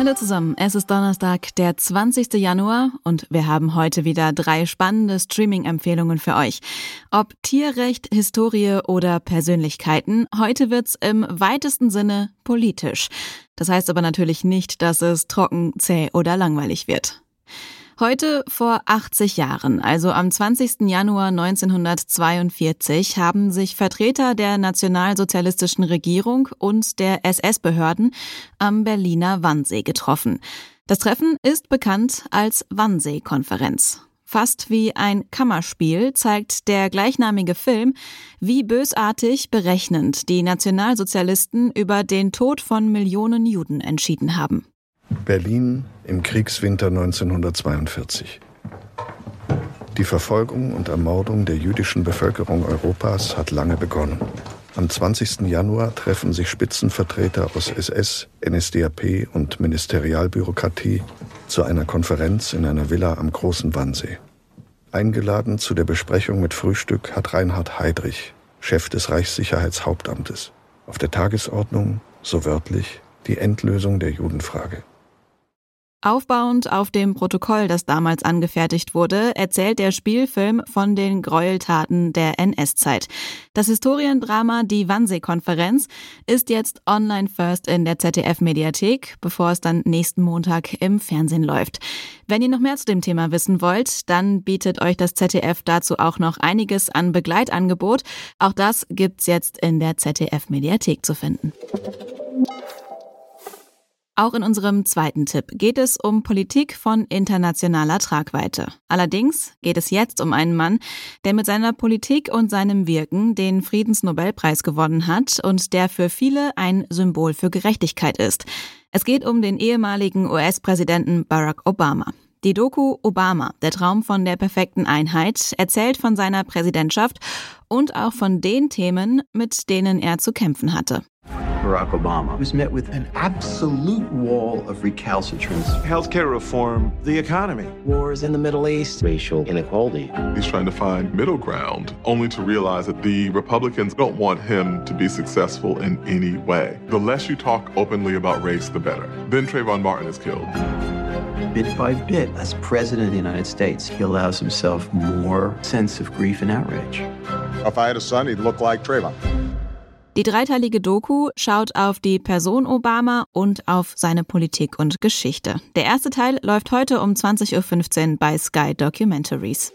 Hallo zusammen, es ist Donnerstag, der 20. Januar und wir haben heute wieder drei spannende Streaming-Empfehlungen für euch. Ob Tierrecht, Historie oder Persönlichkeiten, heute wird's im weitesten Sinne politisch. Das heißt aber natürlich nicht, dass es trocken, zäh oder langweilig wird. Heute vor 80 Jahren, also am 20. Januar 1942, haben sich Vertreter der nationalsozialistischen Regierung und der SS-Behörden am Berliner Wannsee getroffen. Das Treffen ist bekannt als Wannsee-Konferenz. Fast wie ein Kammerspiel zeigt der gleichnamige Film, wie bösartig berechnend die Nationalsozialisten über den Tod von Millionen Juden entschieden haben. Berlin im Kriegswinter 1942. Die Verfolgung und Ermordung der jüdischen Bevölkerung Europas hat lange begonnen. Am 20. Januar treffen sich Spitzenvertreter aus SS, NSDAP und Ministerialbürokratie zu einer Konferenz in einer Villa am Großen Wannsee. Eingeladen zu der Besprechung mit Frühstück hat Reinhard Heydrich, Chef des Reichssicherheitshauptamtes. Auf der Tagesordnung, so wörtlich, die Endlösung der Judenfrage. Aufbauend auf dem Protokoll, das damals angefertigt wurde, erzählt der Spielfilm von den Gräueltaten der NS-Zeit. Das Historiendrama Die Wannsee-Konferenz ist jetzt online first in der ZDF-Mediathek, bevor es dann nächsten Montag im Fernsehen läuft. Wenn ihr noch mehr zu dem Thema wissen wollt, dann bietet euch das ZDF dazu auch noch einiges an Begleitangebot. Auch das gibt's jetzt in der ZDF-Mediathek zu finden. Auch in unserem zweiten Tipp geht es um Politik von internationaler Tragweite. Allerdings geht es jetzt um einen Mann, der mit seiner Politik und seinem Wirken den Friedensnobelpreis gewonnen hat und der für viele ein Symbol für Gerechtigkeit ist. Es geht um den ehemaligen US-Präsidenten Barack Obama. Die Doku Obama, der Traum von der perfekten Einheit, erzählt von seiner Präsidentschaft und auch von den Themen, mit denen er zu kämpfen hatte. Barack Obama was met with an absolute wall of recalcitrance. Healthcare reform, the economy. Wars in the Middle East, racial inequality. He's trying to find middle ground, only to realize that the Republicans don't want him to be successful in any way. The less you talk openly about race, the better. Then Trayvon Martin is killed. Bit by bit, as president of the United States, he allows himself more sense of grief and outrage. If I had a son, he'd look like Trayvon. Die dreiteilige Doku schaut auf die Person und auf seine Politik und Geschichte. Der erste Teil läuft heute um 20.15 Uhr bei Sky Documentaries.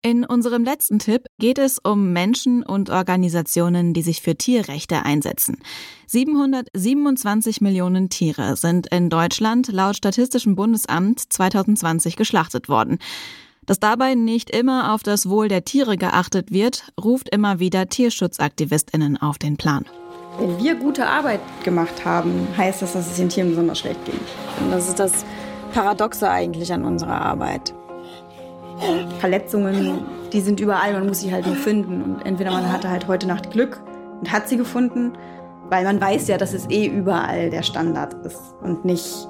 In unserem letzten Tipp geht es um Menschen und Organisationen, die sich für Tierrechte einsetzen. 727 Millionen Tiere sind in Deutschland laut Statistischem Bundesamt 2020 geschlachtet worden. Dass dabei nicht immer auf das Wohl der Tiere geachtet wird, ruft immer wieder Tierschutzaktivistinnen auf den Plan. Wenn wir gute Arbeit gemacht haben, heißt das, dass es den Tieren besonders schlecht ging. Und das ist das Paradoxe eigentlich an unserer Arbeit. Verletzungen, die sind überall, man muss sie halt nur finden. Und entweder man hatte halt heute Nacht Glück und hat sie gefunden, weil man weiß ja, dass es eh überall der Standard ist und nicht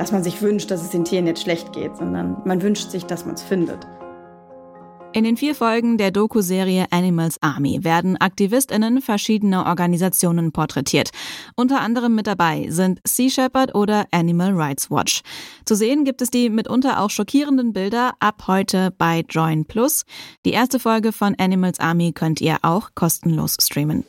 dass man sich wünscht, dass es den Tieren jetzt schlecht geht, sondern man wünscht sich, dass man es findet. In den vier Folgen der Doku-Serie Animals Army werden AktivistInnen verschiedener Organisationen porträtiert. Unter anderem mit dabei sind Sea Shepherd oder Animal Rights Watch. Zu sehen gibt es die mitunter auch schockierenden Bilder ab heute bei Join Plus. Die erste Folge von Animals Army könnt ihr auch kostenlos streamen.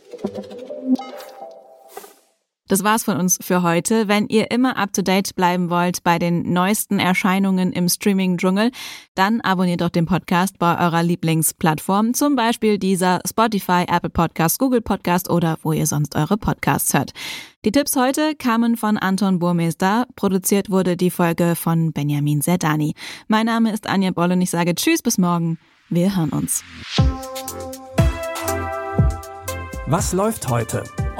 Das war's von uns für heute. Wenn ihr immer up to date bleiben wollt bei den neuesten Erscheinungen im Streaming-Dschungel, dann abonniert doch den Podcast bei eurer Lieblingsplattform, zum Beispiel dieser Spotify, Apple Podcast, Google Podcast oder wo ihr sonst eure Podcasts hört. Die Tipps heute kamen von Anton Burmester. Produziert wurde die Folge von Benjamin Zerdani. Mein Name ist Anja Boll und ich sage Tschüss bis morgen. Wir hören uns. Was läuft heute?